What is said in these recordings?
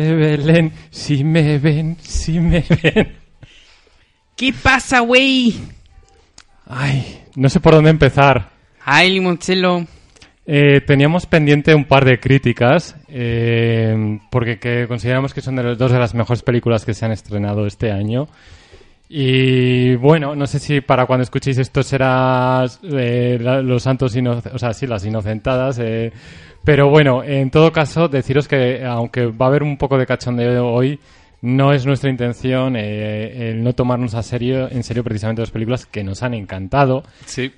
de Belén, si me ven, si me ven. ¿Qué pasa, güey? Ay, no sé por dónde empezar. Ay, limoncello. Eh, teníamos pendiente un par de críticas, eh, porque que consideramos que son de las dos de las mejores películas que se han estrenado este año. Y bueno, no sé si para cuando escuchéis esto será eh, los santos inocentes, o sea, sí, las inocentadas. Pero bueno, en todo caso, deciros que aunque va a haber un poco de cachondeo hoy, no es nuestra intención eh, el no tomarnos a serio, en serio precisamente las películas que nos han encantado. Sí.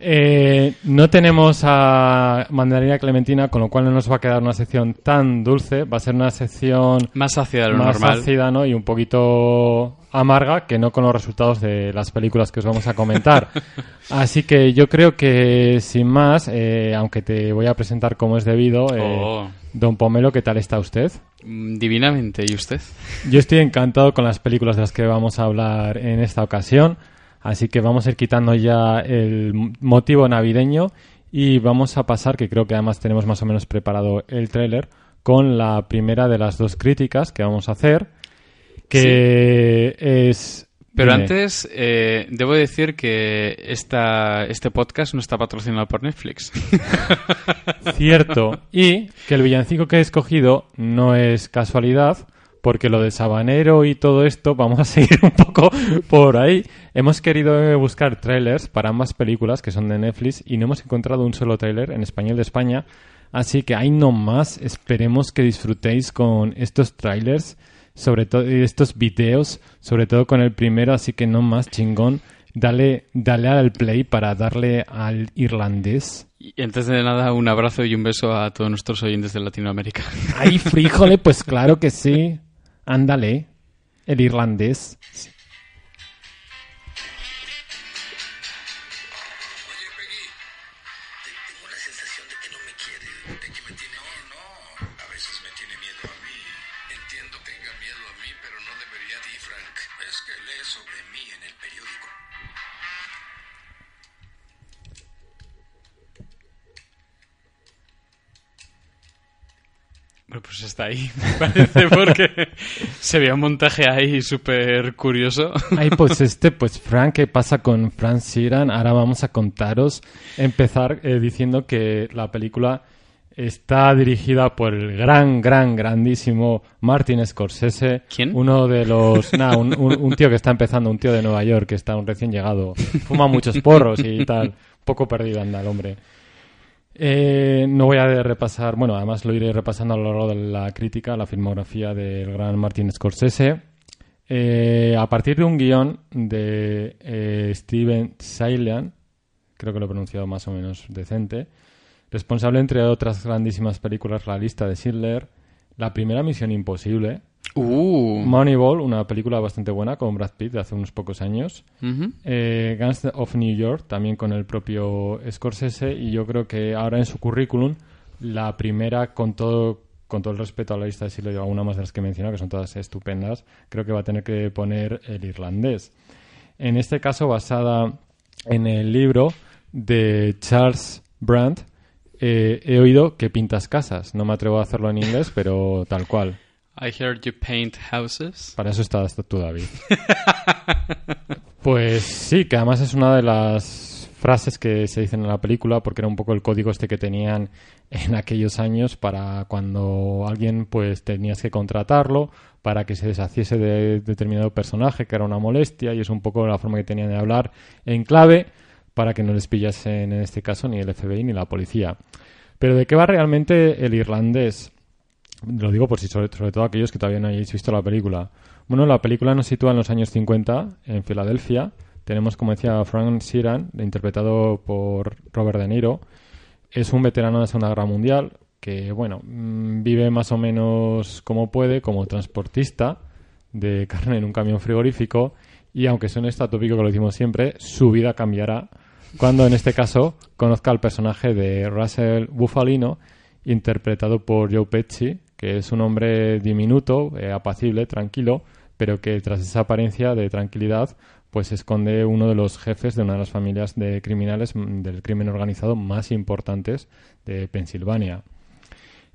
Eh, no tenemos a Mandarina Clementina, con lo cual no nos va a quedar una sección tan dulce. Va a ser una sección Más ácida de lo más normal. ácida ¿no? y un poquito amarga, que no con los resultados de las películas que os vamos a comentar. Así que yo creo que, sin más, eh, aunque te voy a presentar como es debido, eh, Oh. don Pomelo, ¿qué tal está usted? Mm, Divinamente. ¿Y usted? Yo estoy encantado con las películas de las que vamos a hablar en esta ocasión, así que vamos a ir quitando ya el motivo navideño y vamos a pasar, que creo que además tenemos más o menos preparado el tráiler, con la primera de las dos críticas que vamos a hacer, que es... Pero Dime. antes, eh, debo decir que esta, este podcast no está patrocinado por Netflix. Cierto. Y que el villancico que he escogido no es casualidad, porque lo de Sabanero y todo esto, vamos a seguir un poco por ahí. Hemos querido buscar trailers para ambas películas que son de Netflix y no hemos encontrado un solo trailer en español de España. Así que hay no más. Esperemos que disfrutéis con estos trailers, sobre todo estos videos, sobre todo con el primero. Así que no más chingón. Dale, dale al play para darle al irlandés. Y antes de nada, un abrazo y un beso a todos nuestros oyentes de Latinoamérica. Ay, fríjole, pues claro que sí. Ándale, el irlandés. Pues está ahí, me parece, porque se veía un montaje ahí súper curioso. Ay, pues este, pues Frank, ¿qué pasa con Frank Sheeran? Ahora vamos a contaros, empezar eh, diciendo que la película está dirigida por el gran, gran, grandísimo Martin Scorsese. ¿Quién? Uno de los... Nada, un, un- un tío que está empezando, un tío de Nueva York, que está un recién llegado. Fuma muchos porros y tal. Un poco perdido anda el hombre. Eh, no voy a repasar, bueno, además lo iré repasando a lo largo de la crítica, la filmografía del gran Martin Scorsese. Eh, a partir de un guion de eh, Steven Sailan, creo que lo he pronunciado más o menos decente, responsable entre otras grandísimas películas, La lista de Schindler, La primera misión imposible, Uh. Moneyball, una película bastante buena con Brad Pitt de hace unos pocos años, eh, Guns of New York, también con el propio Scorsese, y yo creo que ahora en su currículum, la primera, con todo, con todo el respeto a la lista de Schindler y alguna más de las que he mencionado, que son todas estupendas, creo que va a tener que poner el irlandés. En este caso, basada en el libro de Charles Brandt, eh, he oído que pintas casas. No me atrevo a hacerlo en inglés, pero tal cual. I heard you paint houses. Para eso estás tú, David. Pues sí, que además es una de las frases que se dicen en la película, porque era un poco el código este que tenían en aquellos años para cuando alguien pues tenías que contratarlo para que se deshaciese de determinado personaje que era una molestia y es un poco la forma que tenían de hablar en clave para que no les pillasen en este caso ni el FBI ni la policía. Pero ¿de qué va realmente el irlandés? Lo digo por si sobre, sobre todo aquellos que todavía no hayáis visto la película. Bueno, la película nos sitúa en los años 50 en Filadelfia. Tenemos, como decía, Frank Sheeran, interpretado por Robert De Niro. Es un veterano de la Segunda Guerra Mundial que, bueno, mm, vive más o menos como puede, como transportista de carne en un camión frigorífico. Y aunque suene esto tópico que lo decimos siempre, su vida cambiará cuando, en este caso, conozca al personaje de Russell Bufalino, interpretado por Joe Pesci, que es un hombre diminuto, eh, apacible, tranquilo, pero que tras esa apariencia de tranquilidad, pues esconde uno de los jefes de una de las familias de criminales mm, del crimen organizado más importantes de Pensilvania.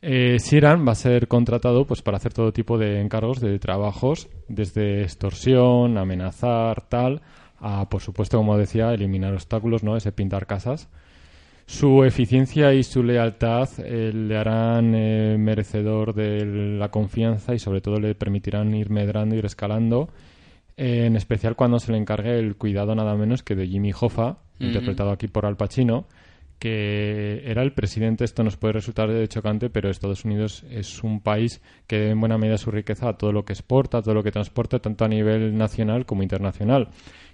Eh, Siran va a ser contratado pues para hacer todo tipo de encargos de trabajos, desde extorsión, amenazar, tal, a por supuesto, como decía, eliminar obstáculos, ¿no? Ese pintar casas. Su eficiencia y su lealtad eh, le harán eh, merecedor de la confianza y sobre todo le permitirán ir medrando, ir escalando, eh, en especial cuando se le encargue el cuidado nada menos que de Jimmy Hoffa, interpretado aquí por Al Pacino, que era el presidente, esto nos puede resultar de chocante, pero Estados Unidos es un país que debe en buena medida su riqueza a todo lo que exporta, a todo lo que transporta, tanto a nivel nacional como internacional.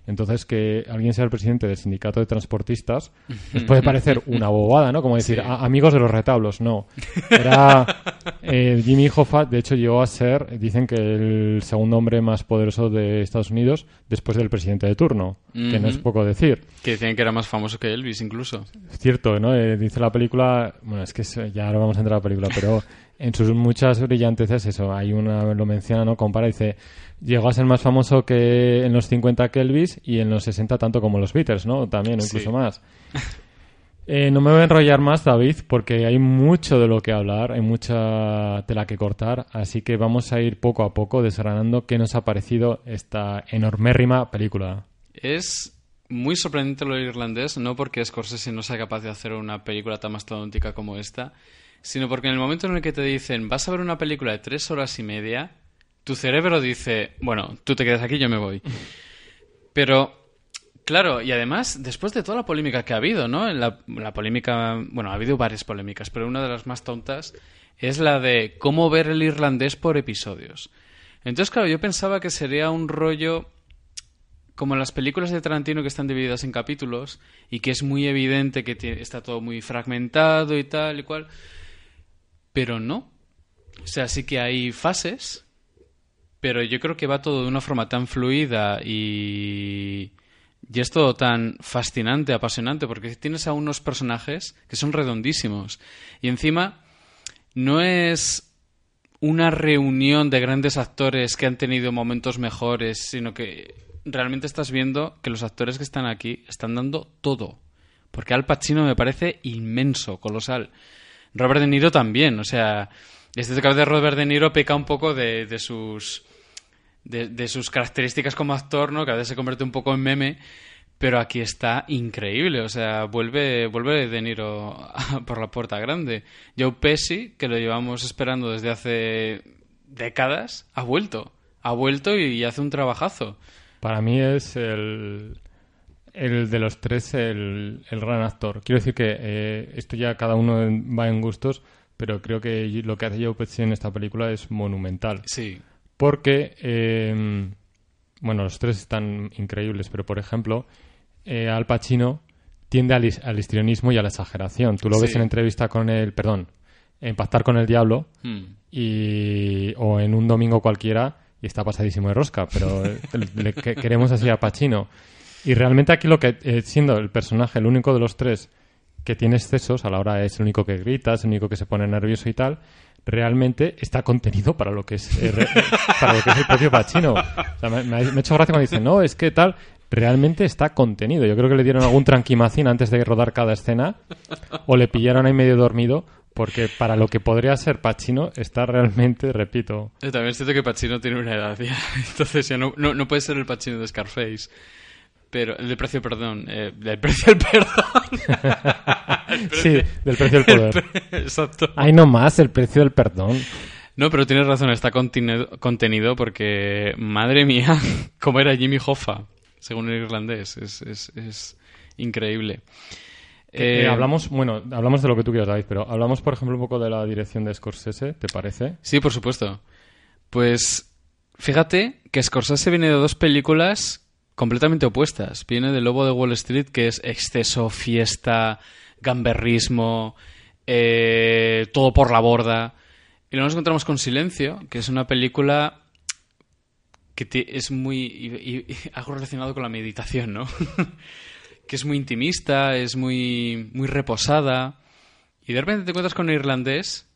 Entonces, que alguien sea el presidente del sindicato de transportistas nos puede parecer una bobada, ¿no? Como decir, "A- amigos de los retablos. No. Era eh, Jimmy Hoffa, de hecho, llegó a ser, dicen que el segundo hombre más poderoso de Estados Unidos después del presidente de turno, que no es poco decir. Que decían que era más famoso que Elvis, incluso. Es cierto, ¿no? Eh, dice la película, bueno, es que ya ahora vamos a entrar a la película, pero en sus muchas brillanteces, eso, hay una, lo menciona, ¿no? Compara, dice, llegó a ser más famoso que en los 50 que Elvis y en los 60 tanto como los Beatles, ¿no? También, incluso Sí. más. Eh, no me voy a enrollar más, David, porque hay mucho de lo que hablar, hay mucha tela que cortar, así que vamos a ir poco a poco desgranando qué nos ha parecido esta enormérrima película. Es muy sorprendente lo irlandés, no porque Scorsese no sea capaz de hacer una película tan mastodóntica como esta, sino porque en el momento en el que te dicen vas a ver una película de tres horas y media, tu cerebro dice, bueno, tú te quedas aquí, yo me voy. Pero, claro, y además, después de toda la polémica que ha habido, ¿no? La, la polémica, bueno, ha habido varias polémicas, pero una de las más tontas es la de cómo ver el irlandés por episodios. Entonces, claro, yo pensaba que sería un rollo como las películas de Tarantino que están divididas en capítulos y que es muy evidente que está todo muy fragmentado y tal y cual, pero no. O sea, sí que hay fases, pero yo creo que va todo de una forma tan fluida y, y es todo tan fascinante, apasionante, porque tienes a unos personajes que son redondísimos y encima no es una reunión de grandes actores que han tenido momentos mejores, sino que realmente estás viendo que los actores que están aquí están dando todo. Porque Al Pacino me parece inmenso, colosal. Robert De Niro también, o sea, este de Robert De Niro peca un poco de, de sus de, de sus características como actor, ¿no? Que a veces se convierte un poco en meme, pero aquí está increíble, o sea, vuelve, vuelve De Niro por la puerta grande. Joe Pesci, que lo llevamos esperando desde hace décadas, ha vuelto, ha vuelto y hace un trabajazo. Para mí es el, el de los tres el, el gran actor. Quiero decir que eh, esto ya cada uno va en gustos, pero creo que lo que hace Joe Pesci en esta película es monumental. Sí, Porque, eh, bueno, los tres están increíbles, pero por ejemplo, eh, Al Pacino tiende al, al histrionismo y a la exageración. Tú lo ves en entrevista con el, perdón, en Pactar con el Diablo Hmm. y, o en un domingo cualquiera y está pasadísimo de rosca, pero eh, le que- queremos así a Pacino. Y realmente aquí lo que, eh, siendo el personaje el único de los tres que tiene excesos, a la hora es el único que grita, es el único que se pone nervioso y tal, realmente está contenido para lo que es, eh, para lo que es el propio Pacino. O sea, me, me ha hecho gracia cuando dice, no, es que tal, realmente está contenido. Yo creo que le dieron algún tranquimacín antes de rodar cada escena o le pillaron ahí medio dormido porque para lo que podría ser Pacino está realmente, repito, Eh, También es cierto que Pacino tiene una edad ya, entonces ya no, no, no puede ser el Pacino de Scarface. Pero el precio, perdón. Eh, del precio, el perdón. El precio- sí, del precio del poder. Exacto. Hay no más el precio del perdón. No, pero tienes razón, está contenido, contenido porque, madre mía, cómo era Jimmy Hoffa, según el irlandés. Es, es, es increíble. Eh, Eh, hablamos, bueno, hablamos de lo que tú quieras, David, pero hablamos, por ejemplo, un poco de la dirección de Scorsese, ¿te parece? Sí, por supuesto. Pues fíjate que Scorsese viene de dos películas completamente opuestas. Viene de Lobo de Wall Street, que es exceso, fiesta, gamberrismo, eh, todo por la borda. Y luego nos encontramos con Silencio, que es una película que ti- es muy... y- y- y algo relacionado con la meditación, ¿no? que es muy intimista, es muy, muy reposada. Y de repente te encuentras con un irlandés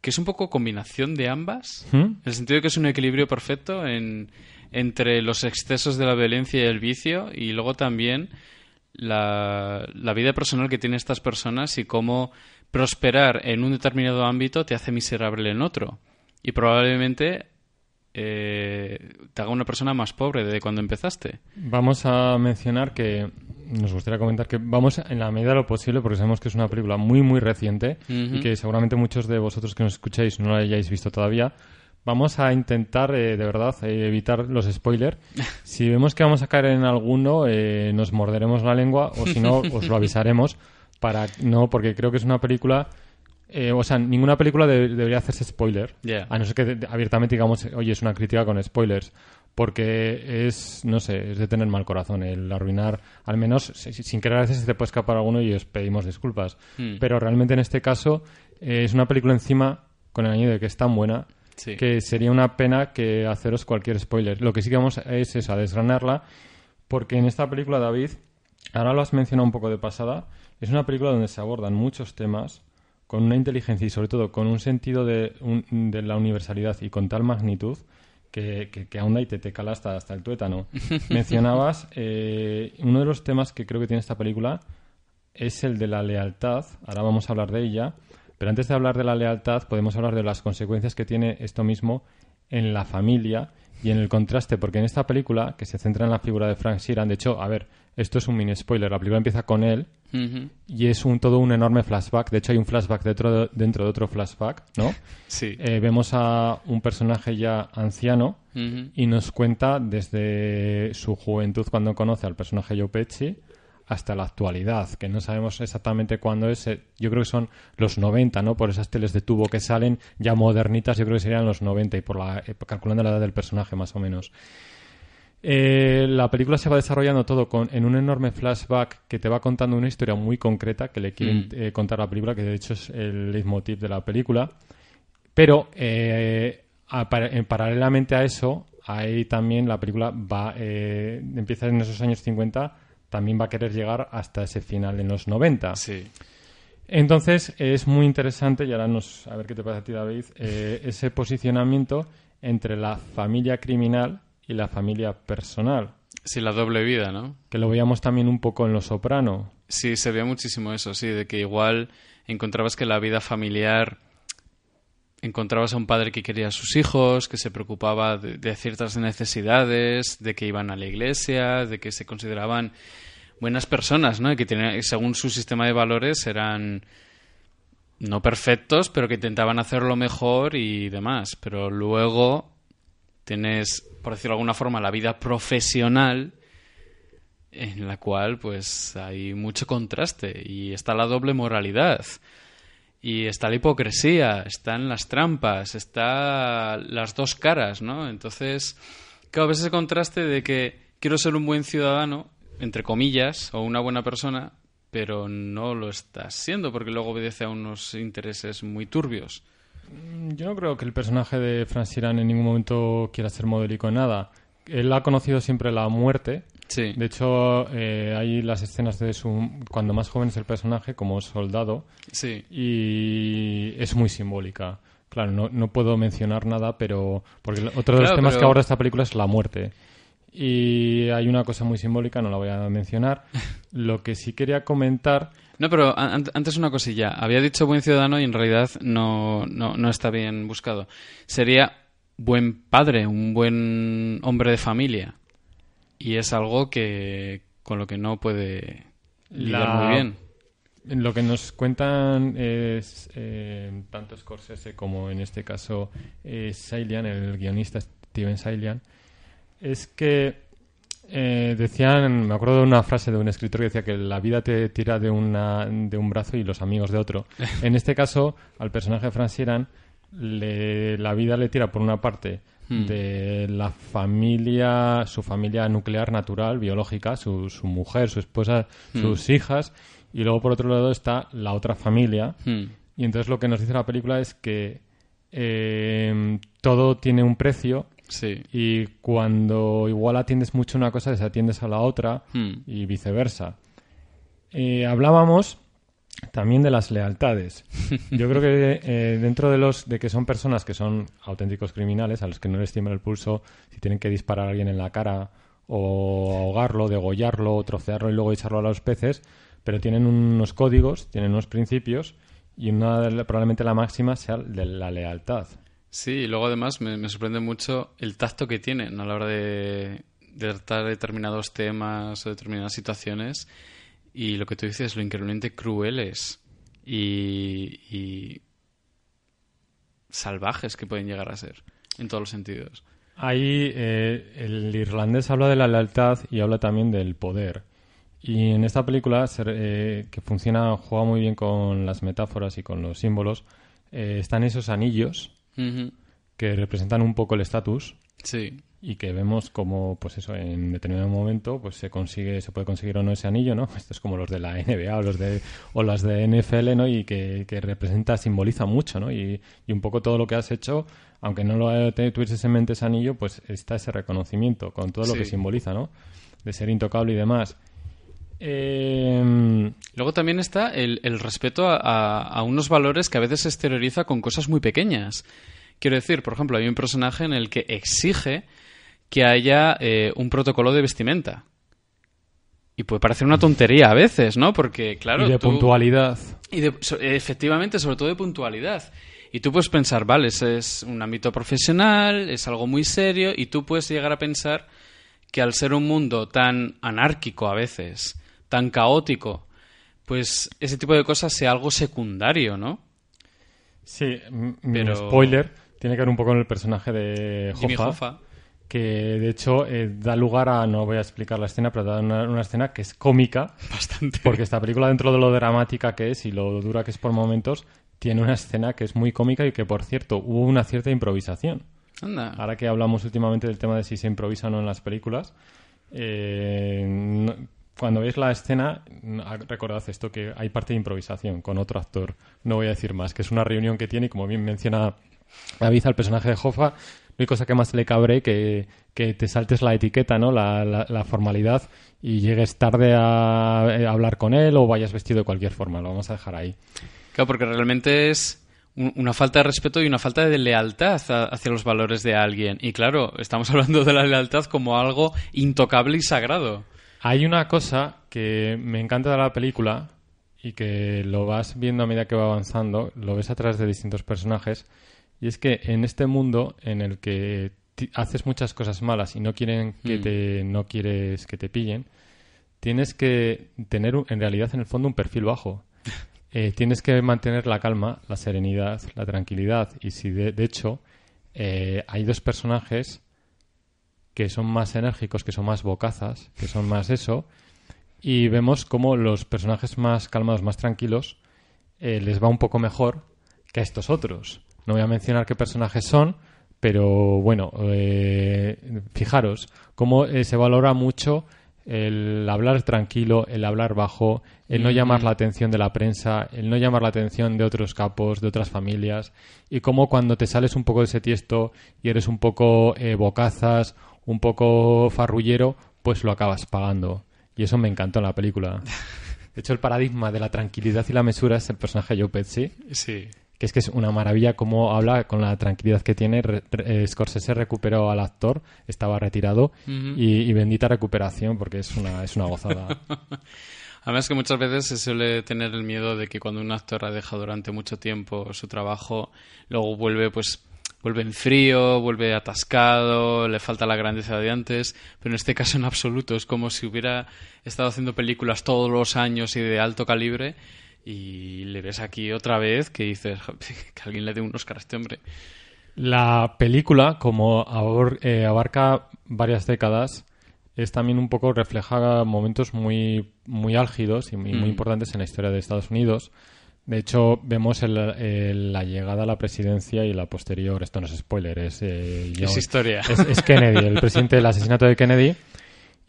que es un poco combinación de ambas, ¿Mm? en el sentido de que es un equilibrio perfecto en- entre los excesos de la violencia y el vicio y luego también la, la vida personal que tienen estas personas y cómo prosperar en un determinado ámbito te hace miserable en otro. Y probablemente eh, te haga una persona más pobre de cuando empezaste. Vamos a mencionar que nos gustaría comentar que vamos en la medida de lo posible, porque sabemos que es una película muy, muy reciente y que seguramente muchos de vosotros que nos escucháis no la hayáis visto todavía. Vamos a intentar, eh, de verdad, eh, evitar los spoilers. Si vemos que vamos a caer en alguno, eh, nos morderemos la lengua o si no, os lo avisaremos. Para, no, porque creo que es una película eh, o sea, ninguna película de- debería hacerse spoiler. Ya. A no ser que de- abiertamente digamos, oye, es una crítica con spoilers. Porque es, no sé, es de tener mal corazón el arruinar, al menos si- si- sin querer a veces se te puede escapar alguno y os pedimos disculpas. Mm. Pero realmente en este caso eh, es una película encima con el añadido de que es tan buena Sí. que sería una pena que haceros cualquier spoiler. Lo que sí que vamos es eso, a desgranarla, porque en esta película, David, ahora lo has mencionado un poco de pasada, es una película donde se abordan muchos temas con una inteligencia y sobre todo con un sentido de, un- de la universalidad y con tal magnitud que, que, que ahonda y te, te cala hasta, hasta el tuétano. Mencionabas eh, uno de los temas que creo que tiene esta película es el de la lealtad. Ahora vamos a hablar de ella. Pero antes de hablar de la lealtad, podemos hablar de las consecuencias que tiene esto mismo en la familia y en el contraste, porque en esta película, que se centra en la figura de Frank Sheeran, de hecho, a ver, esto es un mini spoiler, la película empieza con él y es un todo un enorme flashback, de hecho hay un flashback dentro de, dentro de otro flashback, ¿no? Sí. Eh, vemos a un personaje ya anciano y nos cuenta desde su juventud cuando conoce al personaje Joe Pesci hasta la actualidad, que no sabemos exactamente cuándo es. eh, Yo creo que son los 90, ¿no? Por esas teles de tubo que salen ya modernitas, yo creo que serían los 90 y por la eh, calculando la edad del personaje más o menos. Eh, la película se va desarrollando todo con, en un enorme flashback que te va contando una historia muy concreta que le quieren Mm. eh, contar la película, que de hecho es el leitmotiv de la película. Pero eh, a- en- paralelamente a eso, ahí también la película va eh, empieza en esos años 50, también va a querer llegar hasta ese final en los 90. Sí. Entonces es muy interesante, y ahora nos, a ver qué te parece a ti, David, eh, ese posicionamiento entre la familia criminal y la familia personal, Sí, la doble vida, ¿no? que lo veíamos también un poco en Los Soprano. Sí, se veía muchísimo eso, sí, de que igual encontrabas que la vida familiar encontrabas a un padre que quería a sus hijos, que se preocupaba de, ciertas necesidades, de que iban a la iglesia, de que se consideraban buenas personas, ¿no? Y que según su sistema de valores eran no perfectos, pero que intentaban hacerlo mejor y demás. Pero luego tienes, por decirlo de alguna forma, la vida profesional en la cual pues hay mucho contraste y está la doble moralidad y está la hipocresía, están las trampas, está las dos caras, ¿no? Entonces, claro, ves ese contraste de que quiero ser un buen ciudadano, entre comillas, o una buena persona, pero no lo estás siendo porque luego obedece a unos intereses muy turbios. Yo no creo que el personaje de Frank Sheeran en ningún momento quiera ser modélico en nada. Él ha conocido siempre la muerte. Sí. De hecho, eh, hay las escenas de su cuando más joven es el personaje como soldado Sí. y es muy simbólica. Claro, no, no puedo mencionar nada, pero porque otro de los Claro, temas pero- que aborda esta película es la muerte. Y hay una cosa muy simbólica, no la voy a mencionar. Lo que sí quería comentar No, pero an- antes una cosilla. Había dicho buen ciudadano y en realidad no, no, no está bien buscado. Sería buen padre, un buen hombre de familia. Y es algo que con lo que no puede lidiar La- muy bien. Lo que nos cuentan es eh, tanto Scorsese como en este caso eh, Salian, el guionista Steven Salian, es que eh, decían, me acuerdo de una frase de un escritor que decía que la vida te tira de, una, de un brazo y los amigos de otro. En este caso, al personaje de Frank Sheeran, le- la vida le tira por una parte Hmm. de la familia, su familia nuclear natural, biológica, su, su mujer, su esposa, sus hijas, y luego por otro lado está la otra familia. Hmm. Y entonces lo que nos dice la película es que eh, todo tiene un precio Sí. y cuando igual atiendes mucho una cosa, desatiendes a la otra Hmm. y viceversa. Eh, hablábamos también de las lealtades. Yo creo que eh, dentro de los de que son personas que son auténticos criminales, a los que no les tiembla el pulso si tienen que disparar a alguien en la cara o ahogarlo, degollarlo, o trocearlo y luego echarlo a los peces, pero tienen unos códigos, tienen unos principios y una probablemente la máxima sea de la lealtad. Sí, y luego además me, me sorprende mucho el tacto que tienen a la hora de, de tratar determinados temas o determinadas situaciones y lo que tú dices, lo increíblemente crueles y, y salvajes que pueden llegar a ser en todos los sentidos. Ahí eh, el irlandés habla de la lealtad y habla también del poder. Y en esta película, eh, que funciona, juega muy bien con las metáforas y con los símbolos, eh, están esos anillos que representan un poco el estatus Sí, y que vemos como pues eso en determinado momento pues se consigue se puede conseguir o no ese anillo no esto es como los de la NBA o los de o las de NFL no y que, que representa simboliza mucho no y, y un poco todo lo que has hecho aunque no lo tuvieses en mente ese anillo pues está ese reconocimiento con todo lo Sí. que simboliza no de ser intocable y demás. Eh, Luego también está el, el respeto a, a- a unos valores que a veces se exterioriza con cosas muy pequeñas. Quiero decir, por ejemplo, hay un personaje en el que exige que haya eh, un protocolo de vestimenta. Y puede parecer una tontería a veces, ¿no? Porque, claro. y de tú- puntualidad y de- efectivamente, sobre todo de puntualidad. Y tú puedes pensar, vale, ese es un ámbito profesional, es algo muy serio, y tú puedes llegar a pensar que al ser un mundo tan anárquico a veces, tan caótico, pues ese tipo de cosas sea algo secundario, ¿no? sí Pero- spoiler tiene que ver un poco con el personaje de Jimmy Hoffa. Hoffa. que de hecho eh, da lugar a, no voy a explicar la escena, pero da una, una escena que es cómica, Bastante. porque esta película dentro de lo dramática que es y lo dura que es por momentos, tiene una escena que es muy cómica y que por cierto hubo una cierta improvisación. Anda. Ahora que hablamos últimamente del tema de si se improvisa o no en las películas, eh, no- cuando veis la escena, recordad esto, que hay parte de improvisación con otro actor. No voy a decir más, que es una reunión que tiene y como bien menciona David al personaje de Hoffa, no hay cosa que más le cabre que, que te saltes la etiqueta, ¿no? La, la- la formalidad y llegues tarde a, a hablar con él o vayas vestido de cualquier forma. Lo vamos a dejar ahí. Claro, porque realmente es un- una falta de respeto y una falta de lealtad hacia los valores de alguien. Y claro, estamos hablando de la lealtad como algo intocable y sagrado. Hay una cosa que me encanta de la película y que lo vas viendo a medida que va avanzando, lo ves a través de distintos personajes, y es que en este mundo en el que haces muchas cosas malas y no quieren que Mm. te no quieres que te pillen, tienes que tener en realidad en el fondo un perfil bajo. Eh, tienes que mantener la calma, la serenidad, la tranquilidad. Y si de, de hecho eh, hay dos personajes que son más enérgicos, que son más bocazas, que son más eso, y vemos como los personajes más calmados, más tranquilos, eh, les va un poco mejor que a estos otros. No voy a mencionar qué personajes son, pero bueno, eh, fijaros cómo eh, se valora mucho el hablar tranquilo, el hablar bajo, el no llamar la atención de la prensa, el no llamar la atención de otros capos, de otras familias, y cómo cuando te sales un poco de ese tiesto y eres un poco eh, bocazas, un poco farrullero, pues lo acabas pagando. Y eso me encantó en la película. De hecho, el paradigma de la tranquilidad y la mesura es el personaje de Joe Pesci, Sí. Que es que es una maravilla cómo habla con la tranquilidad que tiene. Re- re- eh, Scorsese recuperó al actor, estaba retirado, y, y bendita recuperación porque es una, es una gozada. Además que muchas veces se suele tener el miedo de que cuando un actor ha dejado durante mucho tiempo su trabajo, luego vuelve pues vuelve en frío, vuelve atascado, le falta la grandeza de antes, pero en este caso en absoluto es como si hubiera estado haciendo películas todos los años y de alto calibre y le ves aquí otra vez que dices que alguien le dé un Oscar a este hombre. La película, como eh, abarca varias décadas, es también un poco refleja momentos muy, muy álgidos y muy, muy Mm. importantes en la historia de Estados Unidos. De hecho, vemos el- el- la llegada a la presidencia y la posterior. Esto no es spoiler, es, eh, Es historia. es, es Kennedy, el presidente del asesinato de Kennedy.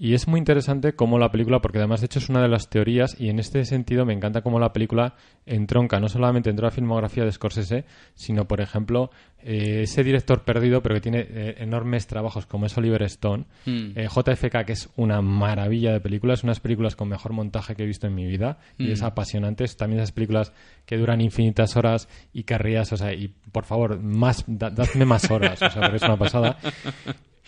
Y es muy interesante cómo la película, porque además de hecho es una de las teorías, y en este sentido me encanta cómo la película entronca no solamente dentro de la filmografía de Scorsese, sino por ejemplo eh, ese director perdido, pero que tiene eh, enormes trabajos como es Oliver Stone, Mm. eh, JFK, que es una maravilla de películas, unas películas con mejor montaje que he visto en mi vida, y es apasionante. Es También esas películas que duran infinitas horas y querrías, o sea, y por favor, más, da- dadme más horas, o sea, porque es una pasada.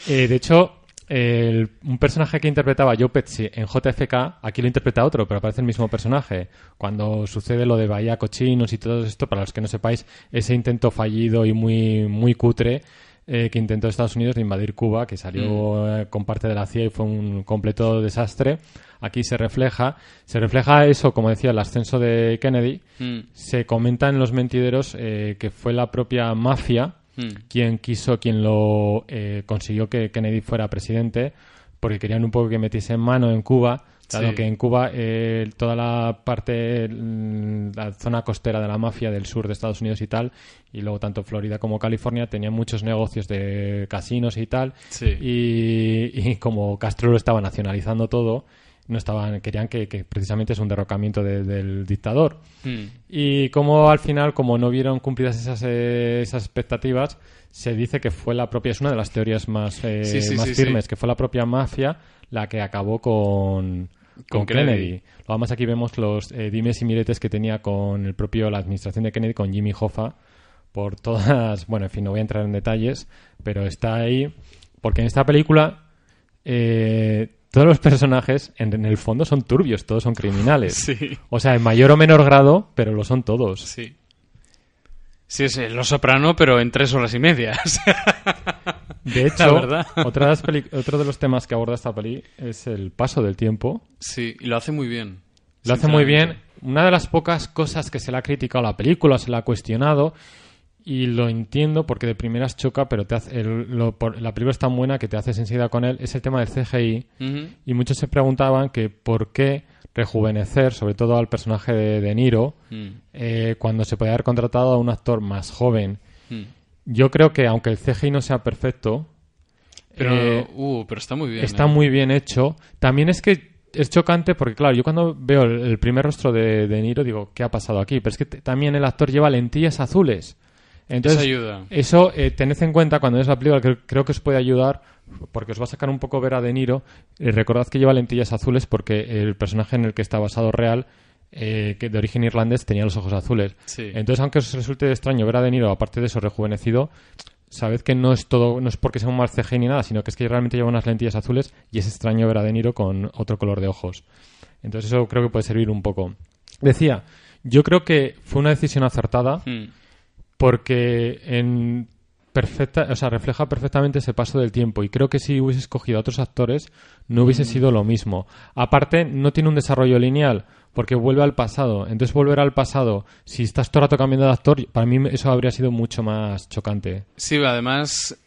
Eh, de hecho, el- un personaje que interpretaba Joe Pesci en JFK, aquí lo interpreta otro, pero aparece el mismo personaje. Cuando sucede lo de Bahía Cochinos y todo esto, para los que no sepáis, ese intento fallido y muy, muy cutre eh, que intentó Estados Unidos de invadir Cuba, que salió eh, con parte de la CIA y fue un completo desastre. Aquí se refleja, se refleja eso, como decía, el ascenso de Kennedy. Mm, Se comenta en los mentideros eh, que fue la propia mafia mm. quien quiso, quien lo eh, consiguió que Kennedy fuera presidente, porque querían un poco que metiese mano en Cuba, dado Sí. que en Cuba eh, toda la parte, mm, la zona costera de la mafia del sur de Estados Unidos y tal, y luego tanto Florida como California tenían muchos negocios de casinos y tal, Sí. y, y como Castro lo estaba nacionalizando todo, no estaban, querían que, que precisamente es un derrocamiento de- del dictador. Mm. Y como al final, como no vieron cumplidas esas, eh, esas expectativas, se dice que fue la propia, es una de las teorías más, eh, Sí, sí, más sí, firmes, que fue la propia mafia la que acabó con, Con con Kennedy. Kennedy. Además aquí vemos los eh, dimes y miretes que tenía con el propio, la administración de Kennedy, con Jimmy Hoffa, por todas, bueno, en fin, no voy a entrar en detalles, pero está ahí, porque en esta película eh, todos los personajes en, en el fondo son turbios, todos son criminales. Sí. O sea, en mayor o menor grado, pero lo son todos. Sí. Sí, es Los Soprano, pero en tres horas y media. De hecho, otra de otro de los temas que aborda esta peli es el paso del tiempo. sí, y lo hace muy bien. Lo hace muy bien. Una de las pocas cosas que se le ha criticado a la película, se le ha cuestionado, y lo entiendo porque de primeras choca, pero te hace, el- lo- por- la película es tan buena que te haces enseguida con él, es el tema del CGI. Y muchos se preguntaban que por qué rejuvenecer, sobre todo al personaje de De Niro, Mm, eh, cuando se podía haber contratado a un actor más joven. mm. Yo creo que aunque el CGI no sea perfecto, Pero, eh, uh, pero está muy bien. está ¿eh? muy bien hecho. También es que es chocante porque, claro, yo cuando veo el, el primer rostro de, de Niro digo, ¿qué ha pasado aquí? Pero es que también el actor lleva lentillas azules. Entonces, Eso ayuda. eso eh, tened en cuenta cuando es la película, que creo que os puede ayudar, porque os va a sacar un poco ver a De Niro. Eh, recordad que lleva lentillas azules porque el personaje en el que está basado real, eh, que de origen irlandés, tenía los ojos azules. Sí. Entonces, aunque os resulte extraño ver a De Niro, aparte de eso, rejuvenecido, sabed que no es todo, no es porque sea un mal ni nada, sino que es que realmente lleva unas lentillas azules y es extraño ver a De Niro con otro color de ojos. Entonces, eso creo que puede servir un poco. Decía, yo creo que fue una decisión acertada Mm, porque en perfecta, o sea, refleja perfectamente ese paso del tiempo y creo que si hubiese escogido a otros actores no hubiese sido lo mismo. Aparte, no tiene un desarrollo lineal porque vuelve al pasado. Entonces, volver al pasado, si estás todo el rato cambiando de actor, para mí eso habría sido mucho más chocante. Sí, además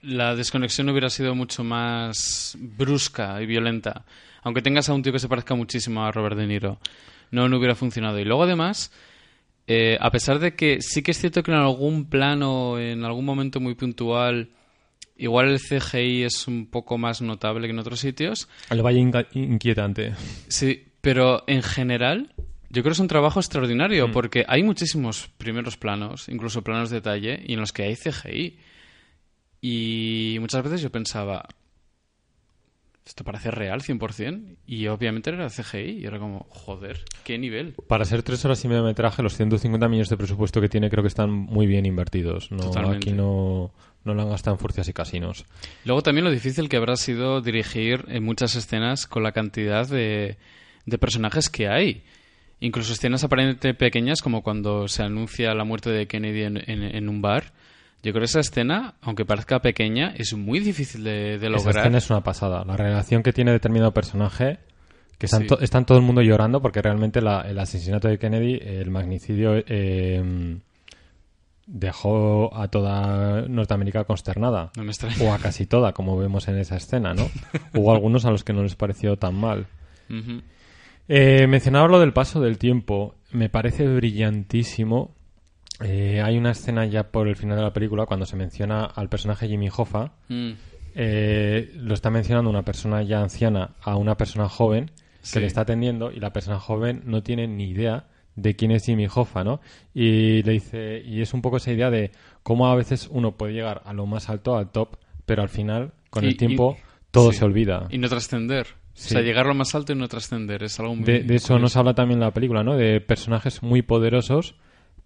la desconexión hubiera sido mucho más brusca y violenta. Aunque tengas a un tío que se parezca muchísimo a Robert De Niro, no, no hubiera funcionado. Y luego además, eh, a pesar de que sí que es cierto que en algún plano, en algún momento muy puntual, igual el CGI es un poco más notable que en otros sitios, El valle inquietante. Sí, pero en general yo creo que es un trabajo extraordinario porque hay muchísimos primeros planos, incluso planos de detalle, y en los que hay CGI. Y muchas veces yo pensaba, esto parece real 100%, y obviamente era CGI, y era como, joder, qué nivel. Para ser tres horas y media de metraje, los 150 millones de presupuesto que tiene creo que están muy bien invertidos. No, Totalmente. aquí no, no lo han gastado en furcias y casinos. Luego también lo difícil que habrá sido dirigir en muchas escenas con la cantidad de, de personajes que hay. Incluso escenas aparentemente pequeñas como cuando se anuncia la muerte de Kennedy en, en- en un bar. Yo creo que esa escena, aunque parezca pequeña, es muy difícil de, de Esa lograr. escena es una pasada. La relación que tiene determinado personaje, que están, Sí. to- están todo el mundo llorando porque realmente la- el asesinato de Kennedy, el magnicidio, eh, dejó a toda Norteamérica consternada. No me. O a casi toda, como vemos en esa escena, ¿no? Hubo algunos a los que no les pareció tan mal. Eh, mencionaba lo del paso del tiempo. Me parece brillantísimo. Eh, hay una escena ya por el final de la película cuando se menciona al personaje Jimmy Hoffa. Mm. Eh, lo está mencionando una persona ya anciana a una persona joven que Sí. le está atendiendo y la persona joven no tiene ni idea de quién es Jimmy Hoffa, ¿no? Y le dice, y es un poco esa idea de cómo a veces uno puede llegar a lo más alto, al top, pero al final, con Y- el y- tiempo, todo sí. se olvida. Y no trascender. Sí. O sea, llegar lo más alto y no trascender. Es algo muy De, de eso curioso. nos habla también la película, ¿no? De personajes muy poderosos,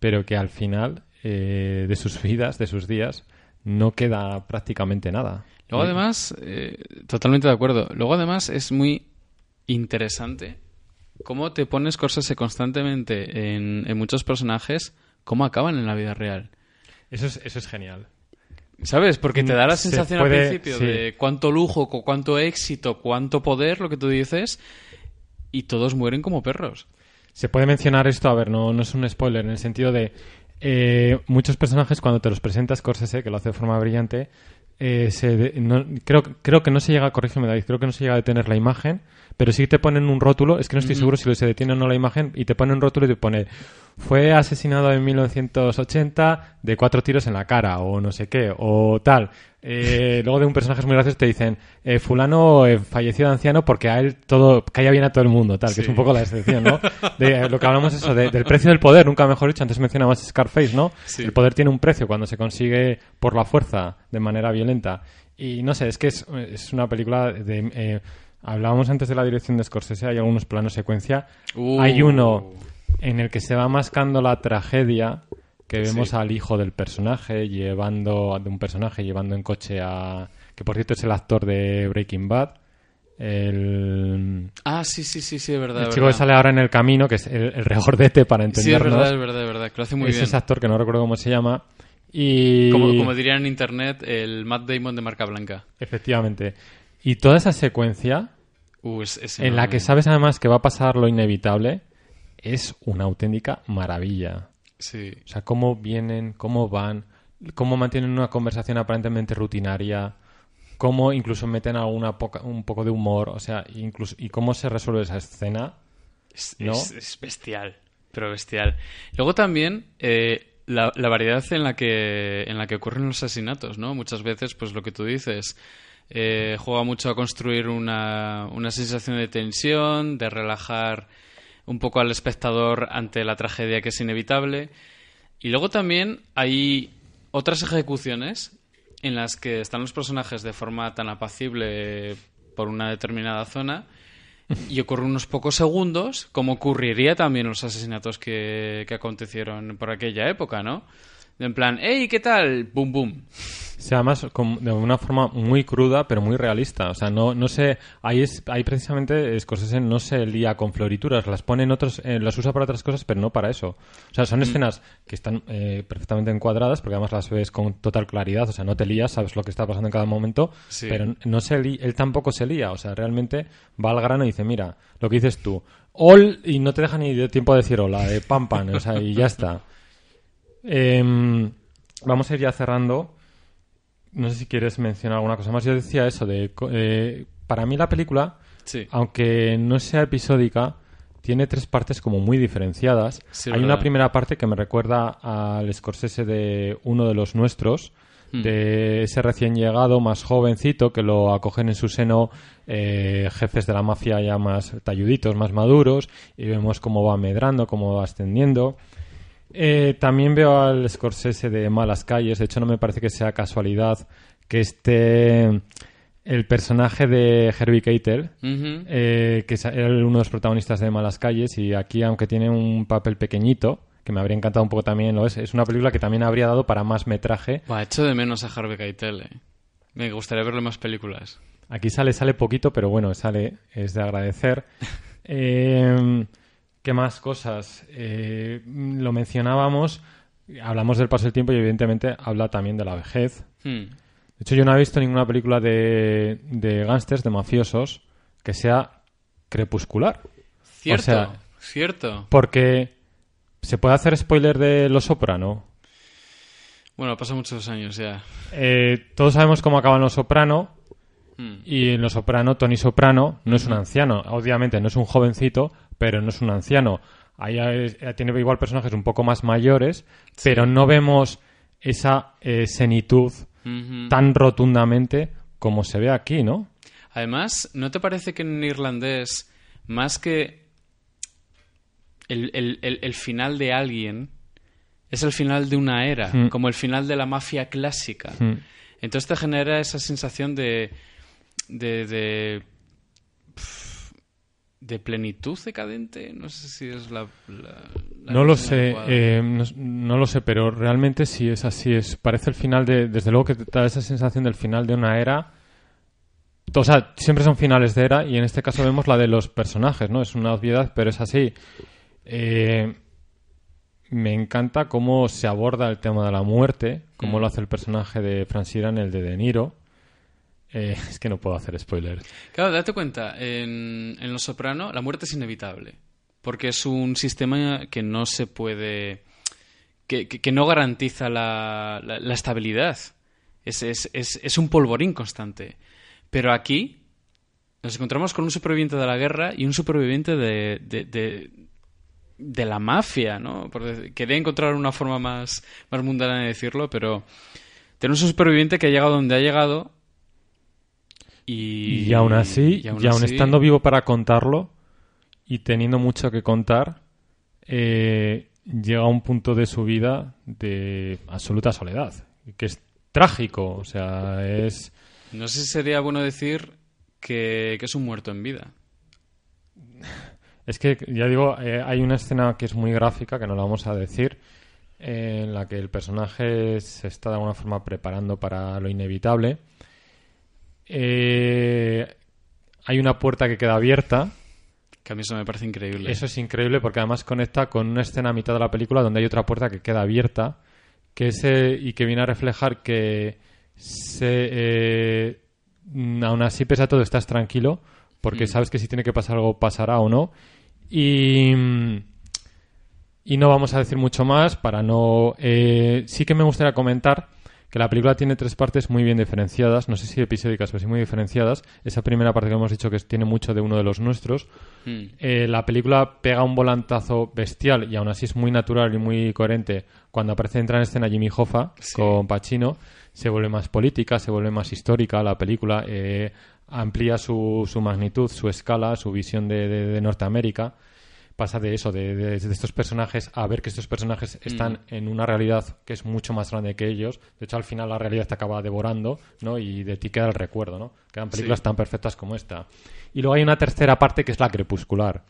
pero que al final eh, de sus vidas, de sus días, no queda prácticamente nada. Luego además, eh, totalmente de acuerdo. Luego además es muy interesante cómo te pones cosas constantemente en, en muchos personajes, cómo acaban en la vida real. Eso es, eso es genial. ¿Sabes? Porque te da la Se sensación puede- al principio sí. de cuánto lujo, cu- cuánto éxito, cuánto poder, lo que tú dices, y todos mueren como perros. Se puede mencionar esto, a ver, no, no es un spoiler, en el sentido de eh, muchos personajes cuando te los presenta Scorsese, que lo hace de forma brillante, eh, se de- no- creo, creo que no se llega, corrígeme David, creo que no se llega a detener la imagen, pero sí te ponen un rótulo, es que no estoy seguro si se detiene o no la imagen, y te ponen un rótulo y te pone fue asesinado en 1980 de cuatro tiros en la cara, o no sé qué, o tal. Eh, luego de un personaje muy gracioso te dicen, eh, fulano eh, falleció de anciano porque a él todo caía bien a todo el mundo, tal, que es un poco la excepción, ¿no? De eh, lo que hablamos eso, de- del precio del poder, nunca mejor dicho, antes mencionabas Scarface, ¿no? Sí. El poder tiene un precio cuando se consigue por la fuerza, de manera violenta. Y no sé, es que es, es una película de... eh, hablábamos antes de la dirección de Scorsese, hay algunos planos secuencia. Uh. Hay uno en el que se va mascando la tragedia que vemos Sí. al hijo del personaje llevando de un personaje llevando en coche a que por cierto es el actor de Breaking Bad el, Ah, sí, sí, sí, sí, es verdad. el chico que sale ahora en el camino que es el, el regordete para Sí, es entendernos verdad, es verdad, es verdad, que lo hace muy es bien. ese actor que no recuerdo cómo se llama y Como, como dirían en internet, el Matt Damon de marca blanca. efectivamente y toda esa secuencia Uh, es, es en la que sabes además que va a pasar lo inevitable es una auténtica maravilla Sí. O sea, cómo vienen, cómo van, cómo mantienen una conversación aparentemente rutinaria, cómo incluso meten alguna poca, un poco de humor, o sea, incluso y cómo se resuelve esa escena. Es, ¿No? es- es bestial, pero bestial. Luego también eh, la, la variedad en la que en la que ocurren los asesinatos, ¿no? Muchas veces, pues lo que tú dices, eh, juega mucho a construir una, una sensación de tensión, de relajar un poco al espectador ante la tragedia que es inevitable. Y luego también hay otras ejecuciones en las que están los personajes de forma tan apacible por una determinada zona y ocurre unos pocos segundos, como ocurriría también los asesinatos que, que acontecieron por aquella época, ¿no? En plan, hey, ¿qué tal? Boom, boom. Sea, además de una forma muy cruda, pero muy realista. O sea, no, no sé, ahí es, ahí precisamente Scorsese no se lía con florituras, las pone en otros, eh, las usa para otras cosas, pero no para eso. O sea, son escenas que están eh, perfectamente encuadradas, porque además las ves con total claridad, o sea, no te lías, sabes lo que está pasando en cada momento, Sí. pero no se li- él tampoco se lía, o sea, realmente va al grano y dice, mira, lo que dices tú, all, y no te deja ni de tiempo de decir hola, de pam pam, o sea, y ya está. Em, vamos a ir ya cerrando. No sé si quieres mencionar alguna cosa más. Yo decía eso de... eh, para mí la película, Sí. aunque no sea episódica, tiene tres partes como muy diferenciadas. Sí, Hay verdad. una primera parte que me recuerda al Scorsese de uno de los nuestros, Hmm. de ese recién llegado, más jovencito, que lo acogen en su seno eh, jefes de la mafia ya más talluditos, más maduros, y vemos cómo va medrando, cómo va ascendiendo. Eh, también veo al Scorsese de Malas Calles. De hecho, no me parece que sea casualidad que esté el personaje de Herbie Keitel, eh, que era uno de los protagonistas de Malas Calles, y aquí, aunque tiene un papel pequeñito, que me habría encantado un poco también, lo es, es una película que también habría dado para más metraje. Buah, echo de menos a Harvey Keitel, eh. Me gustaría verle más películas. Aquí sale, sale poquito, pero bueno, sale, es de agradecer. Eh, ¿Qué más cosas? Eh, lo mencionábamos, hablamos del paso del tiempo y evidentemente habla también de la vejez. Hmm. De hecho, yo no he visto ninguna película de, de gángsters, de mafiosos, que sea crepuscular. Cierto, sea- cierto. Porque se puede hacer spoiler de Los Soprano. Bueno, pasan muchos años ya. Eh, todos sabemos cómo acaban Los Soprano. Hmm. Y en Los Soprano, Tony Soprano no es un anciano. Obviamente no es un jovencito, pero no es un anciano. Ahí eh, tiene igual personajes un poco más mayores, pero no vemos esa eh, senitud tan rotundamente como se ve aquí, ¿no? Además, ¿no te parece que en irlandés, más que el, el- el- el final de alguien, es el final de una era, Mm. como el final de la mafia clásica? Mm. Entonces te genera esa sensación de. de. de, de plenitud decadente. No sé si es la. la- la No lo sé, eh, no, no lo sé, pero realmente sí es así. Es, parece el final de. Desde luego que te da esa sensación del final de una era O sea, siempre son finales de era y en este caso vemos la de los personajes, ¿no? Es una obviedad, pero es así. Eh, me encanta cómo se aborda el tema de la muerte, cómo Mm. lo hace el personaje de Franz en el de De Niro. Eh, es que no puedo hacer spoilers. Claro, date cuenta, en, en Los Soprano la muerte es inevitable. Porque es un sistema que no se puede. que, no garantiza la, la- estabilidad. Es, un polvorín constante. Pero aquí nos encontramos con un superviviente de la guerra y un superviviente de, de, de- de la mafia, ¿no? Por decir- quería encontrar una forma más, más mundana de decirlo, pero tenemos un superviviente que ha llegado donde ha llegado y, Y, aún así, y aún, así- estando vivo para contarlo y teniendo mucho que contar, eh, llega a un punto de su vida de absoluta soledad, que es trágico, o sea, es... No sé si sería bueno decir que, que es un muerto en vida. Es que, ya digo, eh, hay una escena que es muy gráfica, que no la vamos a decir, eh, en la que el personaje se está de alguna forma preparando para lo inevitable. Eh, hay una puerta que queda abierta. Que a mí eso me parece increíble. Eso es increíble porque además conecta con una escena a mitad de la película donde hay otra puerta que queda abierta que ese, y que viene a reflejar que se, eh, aún así, pese a todo, estás tranquilo porque Mm. sabes que si tiene que pasar algo pasará o no. Y, y no vamos a decir mucho más para no... eh, sí que me gustaría comentar que la película tiene tres partes muy bien diferenciadas, no sé si episódicas, pero sí muy diferenciadas. Esa primera parte que hemos dicho que tiene mucho de uno de los nuestros. Mm. Eh, la película pega un volantazo bestial y aún así es muy natural y muy coherente. Cuando aparece entra en escena Jimmy Hoffa Sí. con Pacino, se vuelve más política, se vuelve más histórica la película, eh, amplía su, su magnitud, su escala, su visión de, de- de Norteamérica. Pasa de eso, de, de- de estos personajes, a ver que estos personajes están en una realidad que es mucho más grande que ellos. De hecho, al final la realidad te acaba devorando, ¿no? Y de ti queda el recuerdo, ¿no? Quedan películas Sí. tan perfectas como esta. Y luego hay una tercera parte que es la crepuscular